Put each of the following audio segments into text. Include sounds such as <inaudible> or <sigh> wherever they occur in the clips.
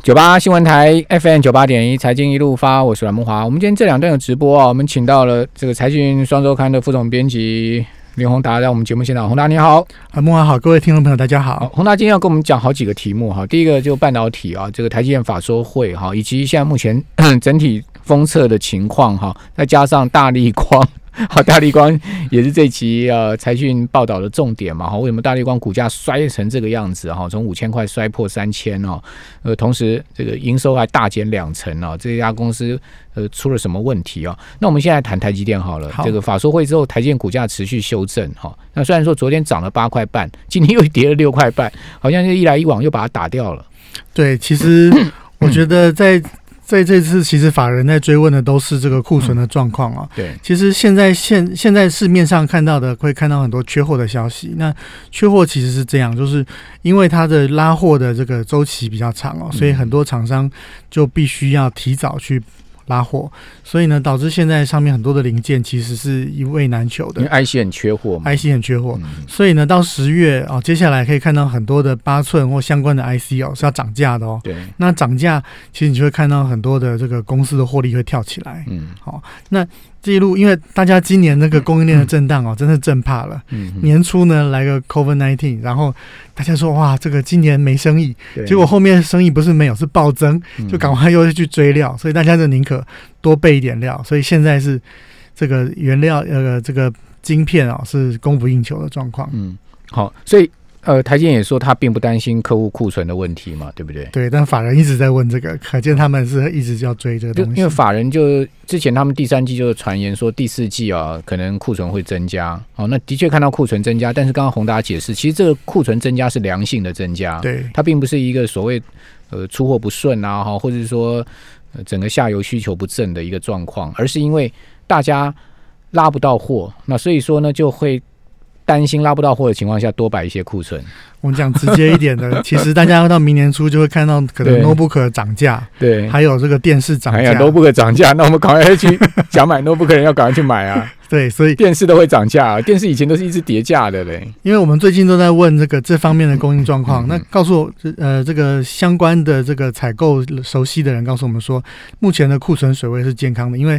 九八新闻台 FM 九八点一财经一路发，我是阮梦华。我们今天这两段有直播啊，我们请到了这个财讯双周刊的副总编辑林宏达在我们节目现场。宏达你好，啊，木华好，各位听众朋友大家好。好。宏达今天要跟我们讲好几个题目哈，第一个就半导体啊，这个台积电法说会哈，以及现在目前 <coughs> 整体封测的情况哈，再加上大力光。<laughs> 好，大力光也是这期呃财讯报道的重点嘛？哈，为什么大力光股价摔成这个样子？哈，从五千块摔破三千哦，呃，同时这个营收还大减两成哦，这家公司呃出了什么问题哦？那我们现在谈台积电好了，这个法说会之后，台积电股价持续修正哈。那虽然说昨天涨了八块半，今天又跌了六块半，好像是一来一往又把它打掉了。对，其实我觉得在。在这次，其实法人在追问的都是这个库存的状况啊。对，其实现在现现在市面上看到的，会看到很多缺货的消息。那缺货其实是这样，就是因为它的拉货的这个周期比较长哦，所以很多厂商就必须要提早去。拉货，所以呢，导致现在上面很多的零件其实是一味难求的。因为 IC 很缺货嘛，IC 很缺货，所以呢，到十月哦，接下来可以看到很多的八寸或相关的 IC 哦是要涨价的哦。对，那涨价其实你就会看到很多的这个公司的获利会跳起来。嗯，好，那。这一路，因为大家今年那个供应链的震荡哦，真的震怕了。嗯年初呢来个 COVID nineteen，然后大家说哇，这个今年没生意，结果后面生意不是没有，是暴增，就赶快又去追料，所以大家就宁可多备一点料。所以现在是这个原料呃这个晶片啊是供不应求的状况。嗯，好，所以。呃，台积也说他并不担心客户库存的问题嘛，对不对？对，但法人一直在问这个，可见他们是一直要追这个东西。因为法人就之前他们第三季就是传言说第四季啊，可能库存会增加。哦，那的确看到库存增加，但是刚刚宏达解释，其实这个库存增加是良性的增加，对，它并不是一个所谓呃出货不顺啊，哈，或者是说整个下游需求不振的一个状况，而是因为大家拉不到货，那所以说呢就会。担心拉不到货的情况下，多摆一些库存。我们讲直接一点的，<laughs> 其实大家到明年初就会看到可能 notebook 涨价，对，还有这个电视涨价，notebook 涨价，那我们赶快去想买 notebook 人要赶快去买啊。对，所以电视都会涨价，电视以前都是一直叠价的嘞。因为我们最近都在问这个这方面的供应状况，那告诉我，呃，这个相关的这个采购熟悉的人告诉我们说，目前的库存水位是健康的，因为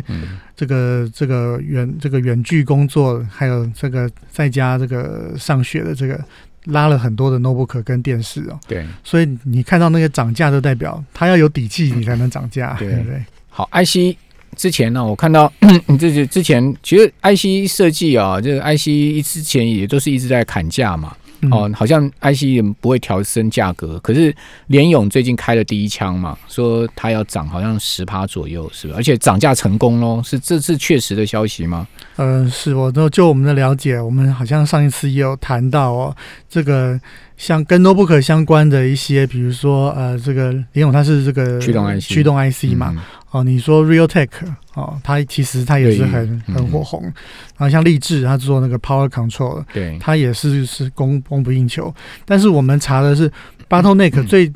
这个这个远这个远距工作，还有这个在家这个上学的这个拉了很多的 notebook 跟电视哦。对，所以你看到那个涨价，就代表它要有底气，你才能涨价，对不对？好，IC。之前呢，我看到 <clears throat> 你这是之前，其实 IC 设计啊，这个 IC 之前也都是一直在砍价嘛。哦，好像 IC 也不会调升价格，可是联勇最近开了第一枪嘛，说它要涨，好像十趴左右，是吧？而且涨价成功喽，是这是确实的消息吗？嗯，是我都就我们的了解，我们好像上一次也有谈到哦，这个像跟 notebook 相关的一些，比如说呃，这个联勇它是这个驱动 IC 驱动 IC 嘛。哦，你说 Realtek 哦，它其实它也是很很火红，然后像立志，它做那个 Power Control，对，它也是是供供不应求。但是我们查的是 Bottleneck 最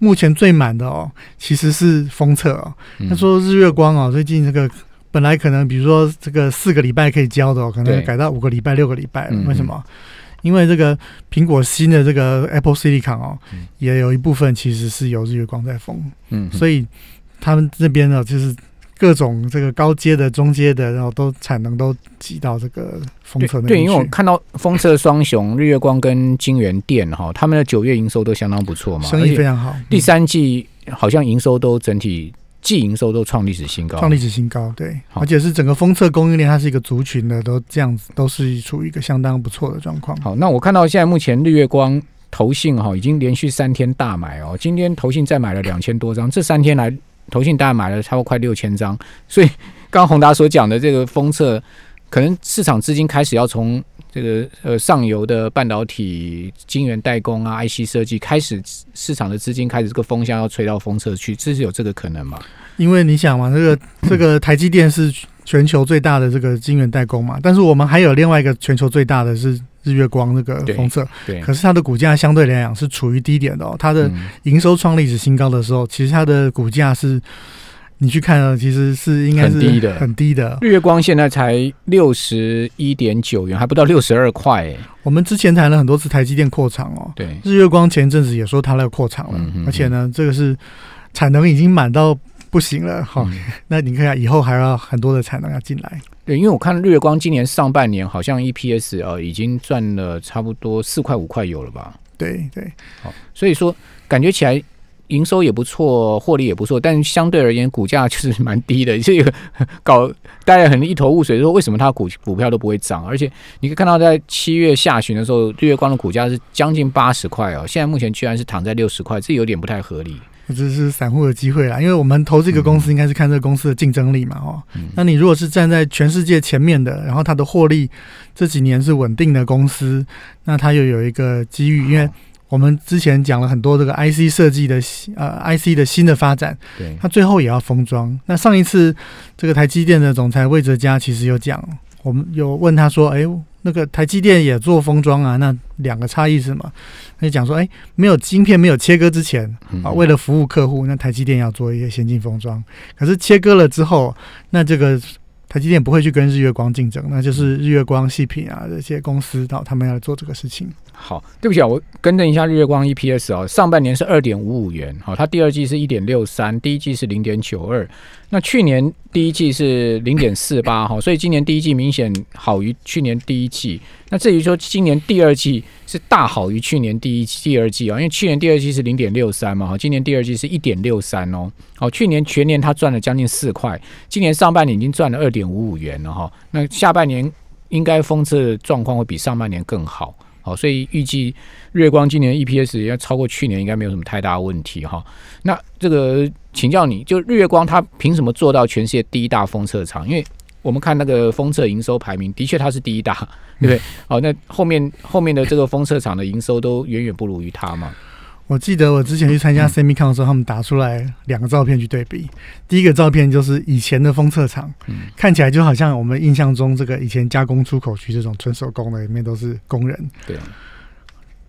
目前最满的哦，其实是封测哦。他说日月光哦，最近这个本来可能比如说这个四个礼拜可以交的哦，可能改到五个礼拜、六个礼拜。为什么？因为这个苹果新的这个 Apple Silicon 哦，也有一部分其实是由日月光在封，嗯，所以。他们这边呢，就是各种这个高阶的、中阶的，然后都产能都挤到这个封测那对，因为我看到封测双雄日月光跟金源电哈，他们的九月营收都相当不错嘛，生意非常好。第三季好像营收都整体季营收都创历史新高，创历史新高。对，而且是整个封测供应链，它是一个族群的，都这样子，都是处于一个相当不错的状况。好，那我看到现在目前日月光投信哈已经连续三天大买哦，今天投信再买了两千多张，这三天来。投信大概买了超过快六千张，所以刚刚宏达所讲的这个封测，可能市场资金开始要从这个呃上游的半导体晶圆代工啊、IC 设计开始，市场的资金开始这个风向要吹到封测去，这是有这个可能吗？因为你想嘛，这个 <coughs> 这个台积电是全球最大的这个晶圆代工嘛，但是我们还有另外一个全球最大的是。日月光那个封测，对，可是它的股价相对来讲是处于低点的哦。它的营收创历史新高的时候，其实它的股价是，你去看啊，其实是应该是很低的，很低的。日月光现在才六十一点九元，还不到六十二块。我们之前谈了很多次台积电扩厂哦，对，日月光前一阵子也说它要扩厂了，而且呢，这个是产能已经满到不行了，好，嗯那你看下以后还要很多的产能要进来。对，因为我看日月光今年上半年好像 EPS 呃已经赚了差不多四块五块有了吧？对对，好，所以说感觉起来营收也不错，获利也不错，但是相对而言股价就是蛮低的，这个搞大家很一头雾水，说为什么它股股票都不会涨？而且你可以看到在七月下旬的时候，日月光的股价是将近八十块哦，现在目前居然是躺在六十块，这有点不太合理。这是散户的机会啦，因为我们投这个公司应该是看这个公司的竞争力嘛，哦，嗯。那你如果是站在全世界前面的，然后它的获利这几年是稳定的公司，那它又有一个机遇，因为我们之前讲了很多这个 IC 设计的呃 IC 的新的发展，对，它最后也要封装。那上一次这个台积电的总裁魏哲嘉其实有讲，我们有问他说，哎，那个台积电也做封装啊，那两个差异是什么？他就讲说，哎，没有晶片没有切割之前嗯啊，为了服务客户，那台积电要做一些先进封装。可是切割了之后，那这个台积电不会去跟日月光竞争，那就是日月光、细品啊这些公司，到他们要做这个事情。好，对不起啊，我更正一下日月光 EPS 哦，上半年是二点五五元，好，它第二季是一点六三，第一季是零点九二，那去年第一季是零点四八，哈，所以今年第一季明显好于去年第一季。那至于说今年第二季是大好于去年第一季、第二季啊，因为去年第二季是零点六三嘛，哈，今年第二季是一点六三哦，好，去年全年它赚了将近四块，今年上半年已经赚了二点五五元了哈，那下半年应该封测状况会比上半年更好。好，所以预计日月光今年 EPS 要超过去年，应该没有什么太大问题哈。那这个请教你，就日月光它凭什么做到全世界第一大封测厂？因为我们看那个封测营收排名，的确它是第一大，对不对？好，那后面后面的这个封测厂的营收都远远不如于它嘛。我记得我之前去参加 Semicon 的时候，他们打出来两个照片去对比。第一个照片就是以前的封测厂，嗯看起来就好像我们印象中这个以前加工出口区这种纯手工的，里面都是工人。对啊，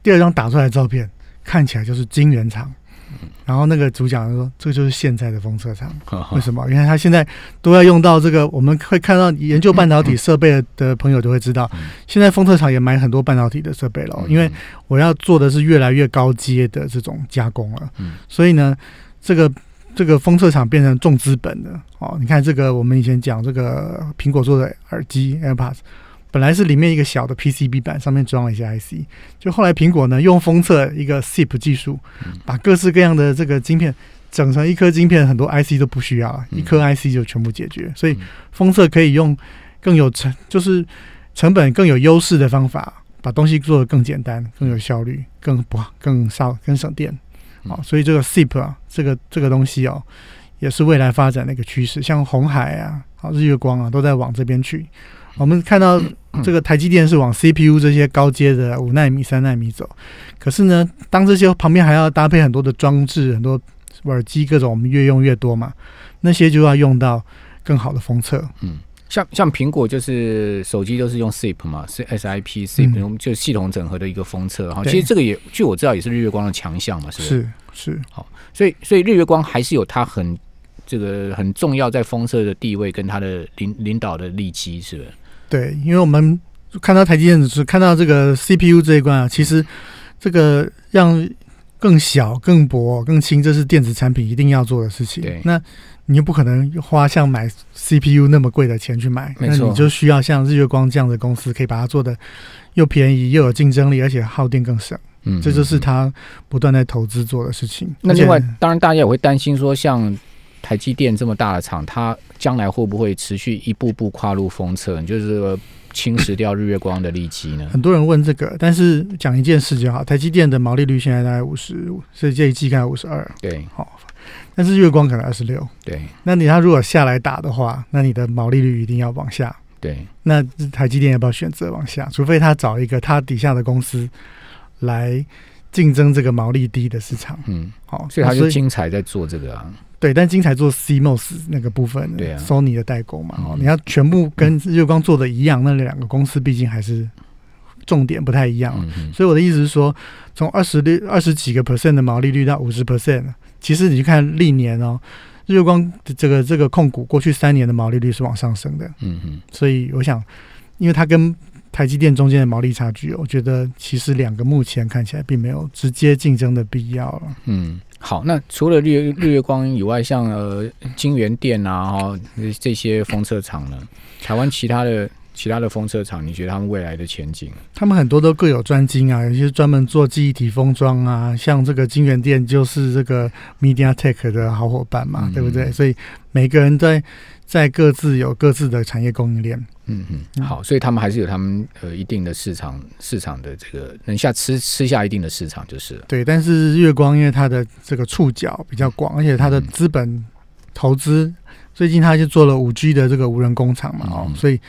第二张打出来的照片看起来就是晶圆厂，然后那个主讲说这个就是现在的封测厂。为什么？因为他现在都要用到这个，我们会看到研究半导体设备的的朋友就会知道，现在封测厂也买很多半导体的设备了哦，因为我要做的是越来越高阶的这种加工了，嗯所以呢，这个这个封测厂变成重资本的哦。你看这个，我们以前讲这个苹果做的耳机 AirPods。本来是里面一个小的 PCB 板，上面装了一些 IC，就后来苹果呢用封测一个 SIP 技术，把各式各样的这个晶片整成一颗晶片，很多 IC 都不需要一颗 IC 就全部解决。所以嗯封测可以用更有成，就是成本更有优势的方法，把东西做得更简单、更有效率、更不更少、更省电。好、嗯所以这个 SIP 啊，这个这个东西哦，也是未来发展的一个趋势。像红海啊、好日月光啊，都在往这边去。我们看到这个台积电是往 CPU 这些高阶的五纳米、三纳米走，可是呢，当这些旁边还要搭配很多的装置、很多耳机各种，我们越用越多嘛，那些就要用到更好的封测。嗯像像苹果就是手机都是用 SIP 嘛，是 SIP SIP，、嗯我们就系统整合的一个封测哈。其实这个也据我知道也是日月光的强项嘛，是不是？是好，所以所以日月光还是有它很这个很重要在封测的地位跟它的领领导的利基，是不是？对，因为我们看到台积电只是看到这个 CPU 这一关啊，其实这个让更小、更薄、更轻，这是电子产品一定要做的事情对。那你又不可能花像买 CPU 那么贵的钱去买，那你就需要像日月光这样的公司，可以把它做的又便宜又有竞争力，而且耗电更省。嗯这就是他不断在投资做的事情。那另外，当然大家也会担心说，像台积电这么大的厂，它将来会不会持续一步步跨入封测，就是说侵蚀掉日月光的利基呢？很多人问这个，但是讲一件事就好，台积电的毛利率现在大概五十，所以这一季概五十二，对好，但是月光可能二十六。对那你它如果下来打的话，那你的毛利率一定要往下。对，那台积电要不要选择往下？除非他找一个他底下的公司来竞争这个毛利低的市场。嗯，好，所以它那就精彩在做这个啊，对，但精彩做 CMOS 那个部分，对啊，Sony 的代工嘛，哦嗯，你要全部跟日月光做的一样，那两个公司毕竟还是重点不太一样。所以我的意思是说，从二十六二十几个 percent 的毛利率到五十 percent，其实你去看历年哦，日月光的这个这个控股过去三年的毛利率是往上升的，嗯嗯，所以我想，因为它跟台积电中间的毛利差距，我觉得其实两个目前看起来并没有直接竞争的必要了。嗯，好，那除了绿绿月光以外，像呃金源店啊，哈这些封测厂呢，台湾其他的其他的封测厂，你觉得他们未来的前景？他们很多都各有专精啊，有些专门做记忆体封装啊，像这个金源店就是这个 MediaTek 的好伙伴嘛，嗯对不对？所以每个人在在各自有各自的产业供应链。嗯嗯，好，所以他们还是有他们呃一定的市场市场的这个能下吃吃下一定的市场就是了。对，但是月光因为它的这个触角比较广，而且它的嗯资本投资，最近它就做了五 G 的这个无人工厂嘛，哦嗯，所以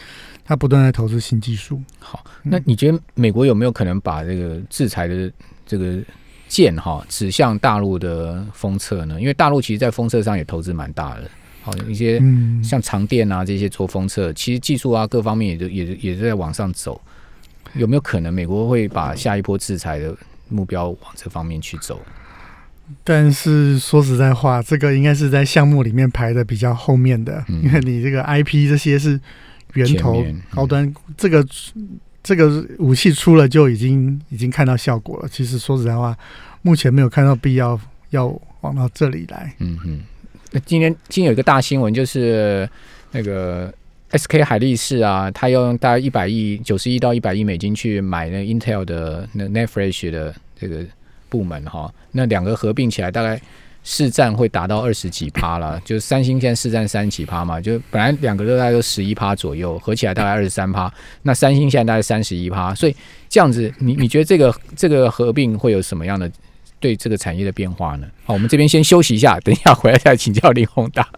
它不断在投资新技术。好，那你觉得美国有没有可能把这个制裁的这个剑哈指向大陆的封测呢？因为大陆其实在封测上也投资蛮大的，好一些嗯，像长电啊这些做封测，其实技术啊各方面也都也也在往上走。有没有可能美国会把下一波制裁的目标往这方面去走？但是说实在话，这个应该是在项目里面排的比较后面的，嗯因为你这个 IP 这些是源头嗯高端，这个这个武器出了就已经已经看到效果了。其实说实在话，目前没有看到必要要往到这里来。嗯嗯。那今天今天有一个大新闻，就是那个 SK 海力士啊，他要用大概一百亿、九十亿到一百亿美金去买那 Intel 的那 n e t f r e s h 的这个部门哈，那两个合并起来大概市占会达到二十几趴了，就是三星现在市占三十几趴嘛，就本来两个都大概都十一趴左右，合起来大概二十三趴，那三星现在大概三十一趴，所以这样子，你你觉得这个这个合并会有什么样的对这个产业的变化呢？好，我们这边先休息一下，<laughs> 等一下回来再请教林宏达。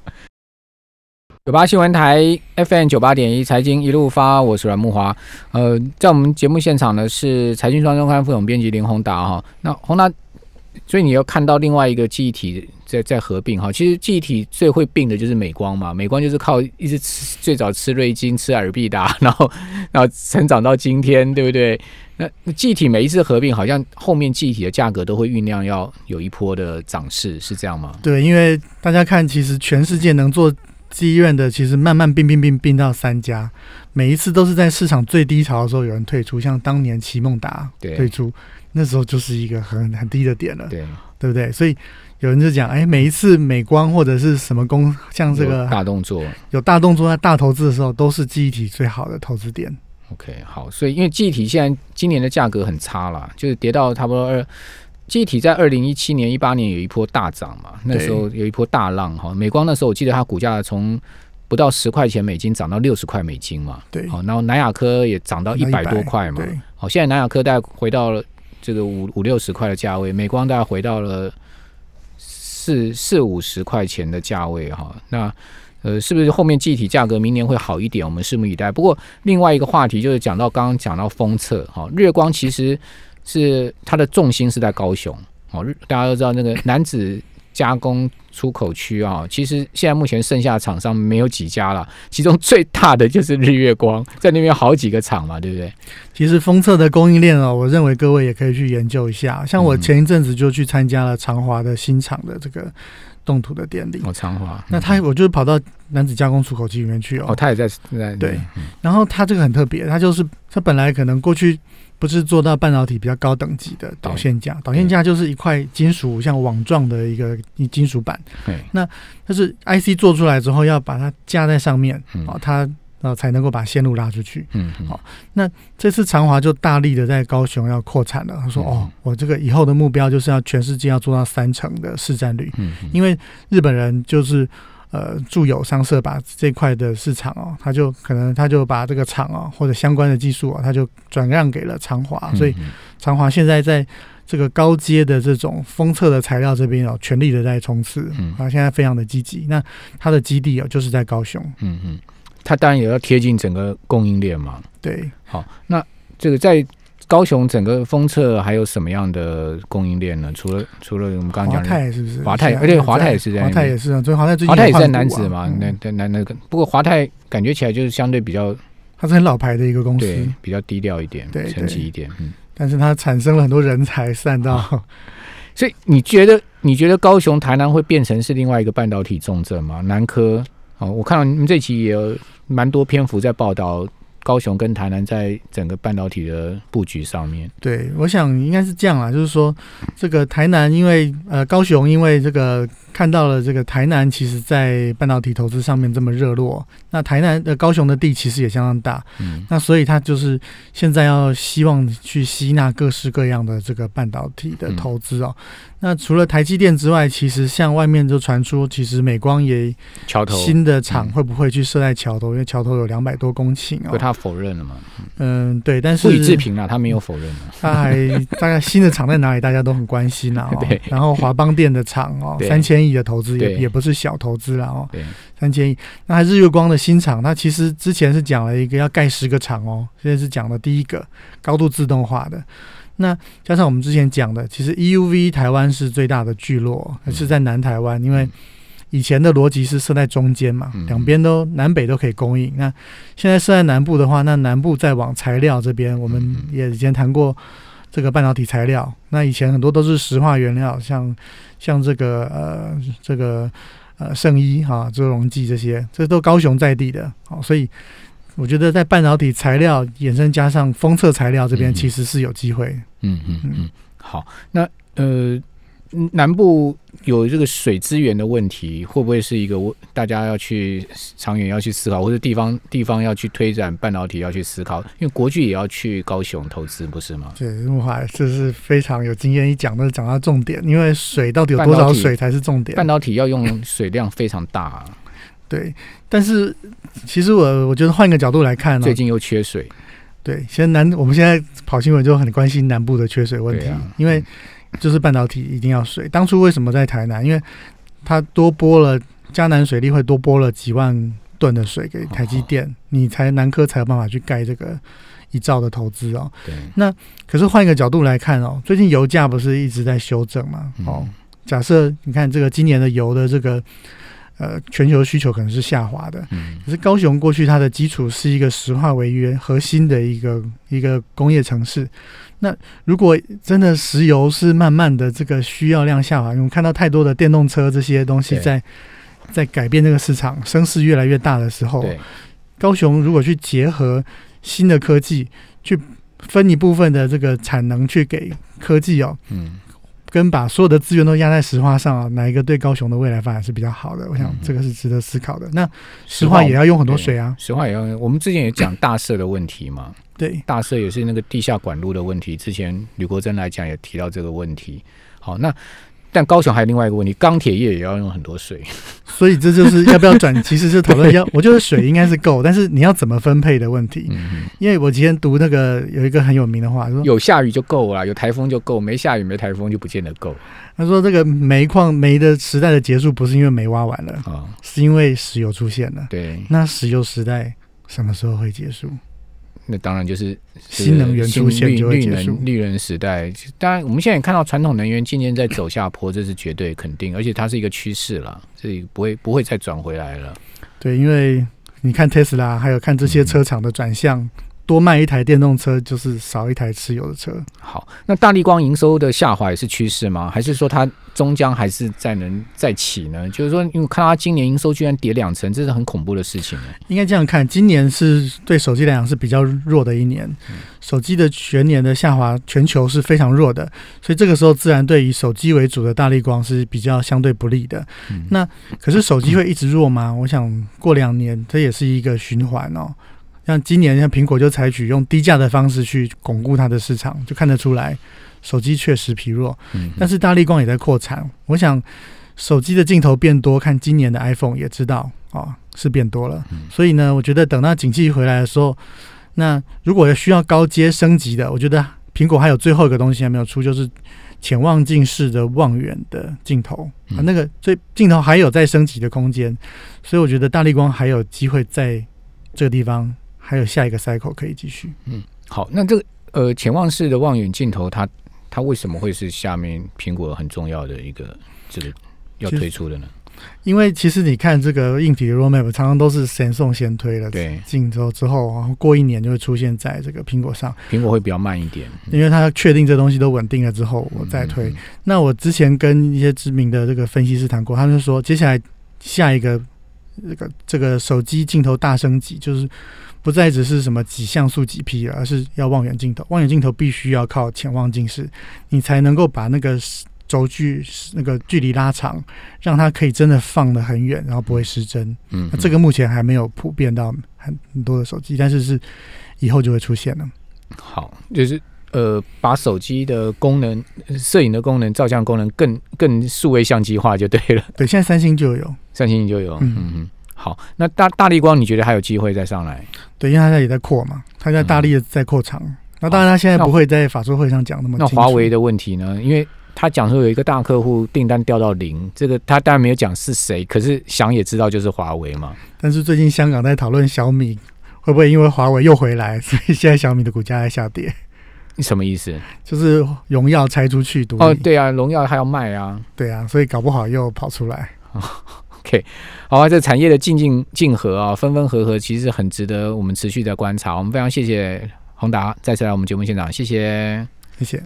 九八新闻台 FM 九八点一财经一路发，我是阮木华。呃，在我们节目现场呢是财经双周刊副总编辑林宏达哈。那宏达，所以你要看到另外一个记忆体在在合并哈。其实记忆体最会病的就是美光嘛，美光就是靠一直吃最早吃瑞金、吃尔必达，<laughs> 然后然后成长到今天，对不对？那那记忆体每一次合并，好像后面记忆体的价格都会酝酿要有一波的涨势，是这样吗？对，因为大家看，其实全世界能做记忆院的，其实慢慢并并并并到三家，每一次都是在市场最低潮的时候有人退出，像当年奇梦达对退出，那时候就是一个很很低的点了，对，对不对？所以有人就讲，哎，每一次美光或者是什么公，像这个大动作。有大动作、在大投资的时候，都是记忆体最好的投资点。OK，好，所以因为记忆体现在今年的价格很差啦，就是跌到差不多二。记忆体在二零一七年、一八年有一波大涨嘛，那时候有一波大浪哈。美光那时候我记得它股价从不到十块钱美金涨到六十块美金嘛，对，好，然后南亚科也涨到一百多块嘛，对，好，现在南亚科大概回到了这个五五六十块的价位，美光大概回到了四四五十块钱的价位哈。那呃，是不是后面具体价格明年会好一点？我们拭目以待。不过另外一个话题就是讲到刚刚讲到封测哈，日光其实是它的重心是在高雄哦，大家都知道那个男子加工出口区啊，其实现在目前剩下的厂商没有几家了，其中最大的就是日月光，<laughs> 在那边好几个厂嘛，对不对？其实封测的供应链哦，我认为各位也可以去研究一下。像我嗯前一阵子就去参加了长华的新厂的这个动土的典礼。哦，长华，那他我就是跑到男子加工出口机里面去哦，哦，他也在在对嗯然后他这个很特别，他就是他本来可能过去不是做到半导体比较高等级的导线架，导线架就是一块金属像网状的一个金属板，对，但是 IC 做出来之后要把它架在上面嗯。哦，它呃才能够把线路拉出去。嗯嗯。好这次长华就大力的在高雄要扩产了，他说：“嗯哦，我这个以后的目标就是要全世界要做到三成的市占率，嗯嗯。因为日本人就是呃住友商社把这块的市场哦，他就可能他就把这个厂哦或者相关的技术啊，他就转让给了长华，所以嗯长华现在在这个高阶的这种封测的材料这边哦，全力的在冲刺，嗯啊，现在非常的积极。那它的基地哦就是在高雄，嗯嗯，它当然也要贴近整个供应链嘛。对。好，那这个在高雄整个封测还有什么样的供应链呢？除了除了我们刚刚华讲华泰是不是？华泰而且华泰也是在华那边泰也是啊，所以华泰最近华泰也是在换股啊男子嘛，嗯那那那那个，不过华泰感觉起来就是相对比较它是很老牌的一个公对司，比较低调一点，对沉寂一点，嗯。但是它产生了很多人才散到，<laughs> 所以你觉得你觉得高雄、台南会变成是另外一个半导体重镇吗？南科哦，我看到你们这期也有蛮多篇幅在报道高雄跟台南在整个半导体的布局上面？对，我想应该是这样啊，就是说这个台南因为呃高雄因为这个看到了这个台南其实在半导体投资上面这么热络，那台南的高雄的地其实也相当大，嗯那所以他就是现在要希望去吸纳各式各样的这个半导体的投资哦。那除了台积电之外，其实像外面就传出，其实美光也桥头，新的厂嗯会不会去设在桥头？因为桥头有两百多公顷哦。可他否认了嘛？嗯，对，但是不予置评了，他没有否认了。他还大概新的厂在哪里，大家都很关心啊、哦 <laughs> 对。然后华邦电的厂哦，三千亿的投资也也不是小投资了哦，对，三千亿。那还日月光的新厂，它其实之前是讲了一个要盖十个厂哦，现在是讲的第一个高度自动化的。那加上我们之前讲的，其实 EUV 台湾是最大的聚落，嗯是在南台湾，因为以前的逻辑是设在中间嘛，嗯两边都南北都可以供应。那现在设在南部的话，那南部再往材料这边，我们嗯也以前谈过这个半导体材料。那以前很多都是石化原料，像像这个呃这个呃圣衣哈、周溶剂这些，这都高雄在地的，好、所以我觉得在半导体材料衍生加上封测材料这边，嗯其实是有机会。嗯嗯嗯，好，那呃，嗯南部有这个水资源的问题，会不会是一个我大家要去长远要去思考，或者地方地方要去推展半导体要去思考？因为国巨也要去高雄投资，不是吗？对，这是非常有经验，一讲都讲到重点，因为水到底有多少水才是重点半。导体要用水量非常大、啊，对，但是其实我我觉得换一个角度来看呢、最近又缺水，对，现在南我们现在跑新闻就很关心南部的缺水问题，啊因为就是半导体一定要水。当初为什么在台南？因为它多拨了嘉南水利会多拨了几万吨的水给台积电，你才南科才有办法去盖这个一兆的投资哦。对，可是换一个角度来看哦，最近油价不是一直在修正吗？哦，嗯假设你看这个今年的油的这个呃全球需求可能是下滑的，嗯。可是高雄过去它的基础是一个石化为约核心的一个一个工业城市。那如果真的石油是慢慢的这个需要量下滑，因为我们看到太多的电动车这些东西在在改变这个市场，声势越来越大的时候，对，高雄如果去结合新的科技，去分一部分的这个产能去给科技哦，嗯跟把所有的资源都压在石化上啊，哪一个对高雄的未来发展是比较好的？我想嗯这个是值得思考的。那石化也要用很多水啊，石化也要用，我们之前也讲大社的问题嘛，对。大社也是那个地下管路的问题，之前吕国珍来讲也提到这个问题。好，那但高雄还有另外一个问题，钢铁业也要用很多水。所以这就是要不要转，<laughs> 其实是讨论要，我觉得水应该是够，但是你要怎么分配的问题。嗯，因为我今天读那个有一个很有名的话，说有下雨就够了，有台风就够，没下雨没台风就不见得够他说这个煤矿煤的时代的结束不是因为煤挖完了，啊。是因为石油出现了。对，那石油时代什么时候会结束？那当然就是新能源出现绿绿能。绿能时代。当然，我们现在也看到传统能源渐渐在走下坡，这是绝对肯定，而且它是一个趋势了，这不会不会再转回来了。对，因为你看特斯拉还有看这些车厂的转向，多卖一台电动车就是少一台持有的车。好，那大力光营收的下滑也是趋势吗？还是说它终将还是再能再起呢？就是说，因为看它今年营收居然跌两成，这是很恐怖的事情。应该这样看，今年是对手机来讲是比较弱的一年，手机的全年的下滑，全球是非常弱的，所以这个时候自然对以手机为主的大力光是比较相对不利的。嗯那可是手机会一直弱吗？我想过两年这也是一个循环哦。像今年，像苹果就采取用低价的方式去巩固它的市场，就看得出来手机确实疲弱。嗯但是大力光也在扩产，我想手机的镜头变多，看今年的 iPhone 也知道哦，是变多了。嗯所以呢，我觉得等到景气回来的时候，那如果需要高阶升级的，我觉得苹果还有最后一个东西还没有出，就是潜望镜式的望远的镜头啊，嗯那个最镜头还有再升级的空间，所以我觉得大力光还有机会在这个地方还有下一个 cycle 可以继续。嗯好，那这个呃潜望式的望远镜头，它它为什么会是下面苹果很重要的一个这个要推出的呢？因为其实你看这个硬体的 roadmap 常常都是神送先推了对，进之后之后，然后过一年就会出现在这个苹果上，苹果会比较慢一点。因为它确定这东西都稳定了之后，我再推。嗯那我之前跟一些知名的这个分析师谈过，他们就说，接下来下一个这个这个手机镜头大升级，就是不再只是什么几像素几 P 了，而是要望远镜头。望远镜头必须要靠潜望近视，你才能够把那个轴距那个距离拉长，让它可以真的放得很远，然后不会失真。嗯，那这个目前还没有普遍到很很多的手机，但是是以后就会出现了。好，就是呃，把手机的功能、摄影的功能、照相功能更更数位相机化就对了。对，现在三星就有，三星就有。嗯嗯嗯。好，那大大力光你觉得还有机会再上来？对，因为他现在也在扩嘛，它在大力的在扩厂。那当然，他现在不会在法说会上讲那么。那华为的问题呢？因为他讲说有一个大客户订单掉到零，这个他当然没有讲是谁，可是想也知道就是华为嘛。但是最近香港在讨论小米会不会因为华为又回来，<laughs> 所以现在小米的股价在下跌。你什么意思？就是荣耀拆出去独哦，对啊，荣耀还要卖啊，对啊，所以搞不好又跑出来。<laughs> <laughs> OK，好啊，这产业的进进进合啊，分分合合，其实很值得我们持续的观察。我们非常谢谢宏达再次来我们节目现场，谢谢，谢谢。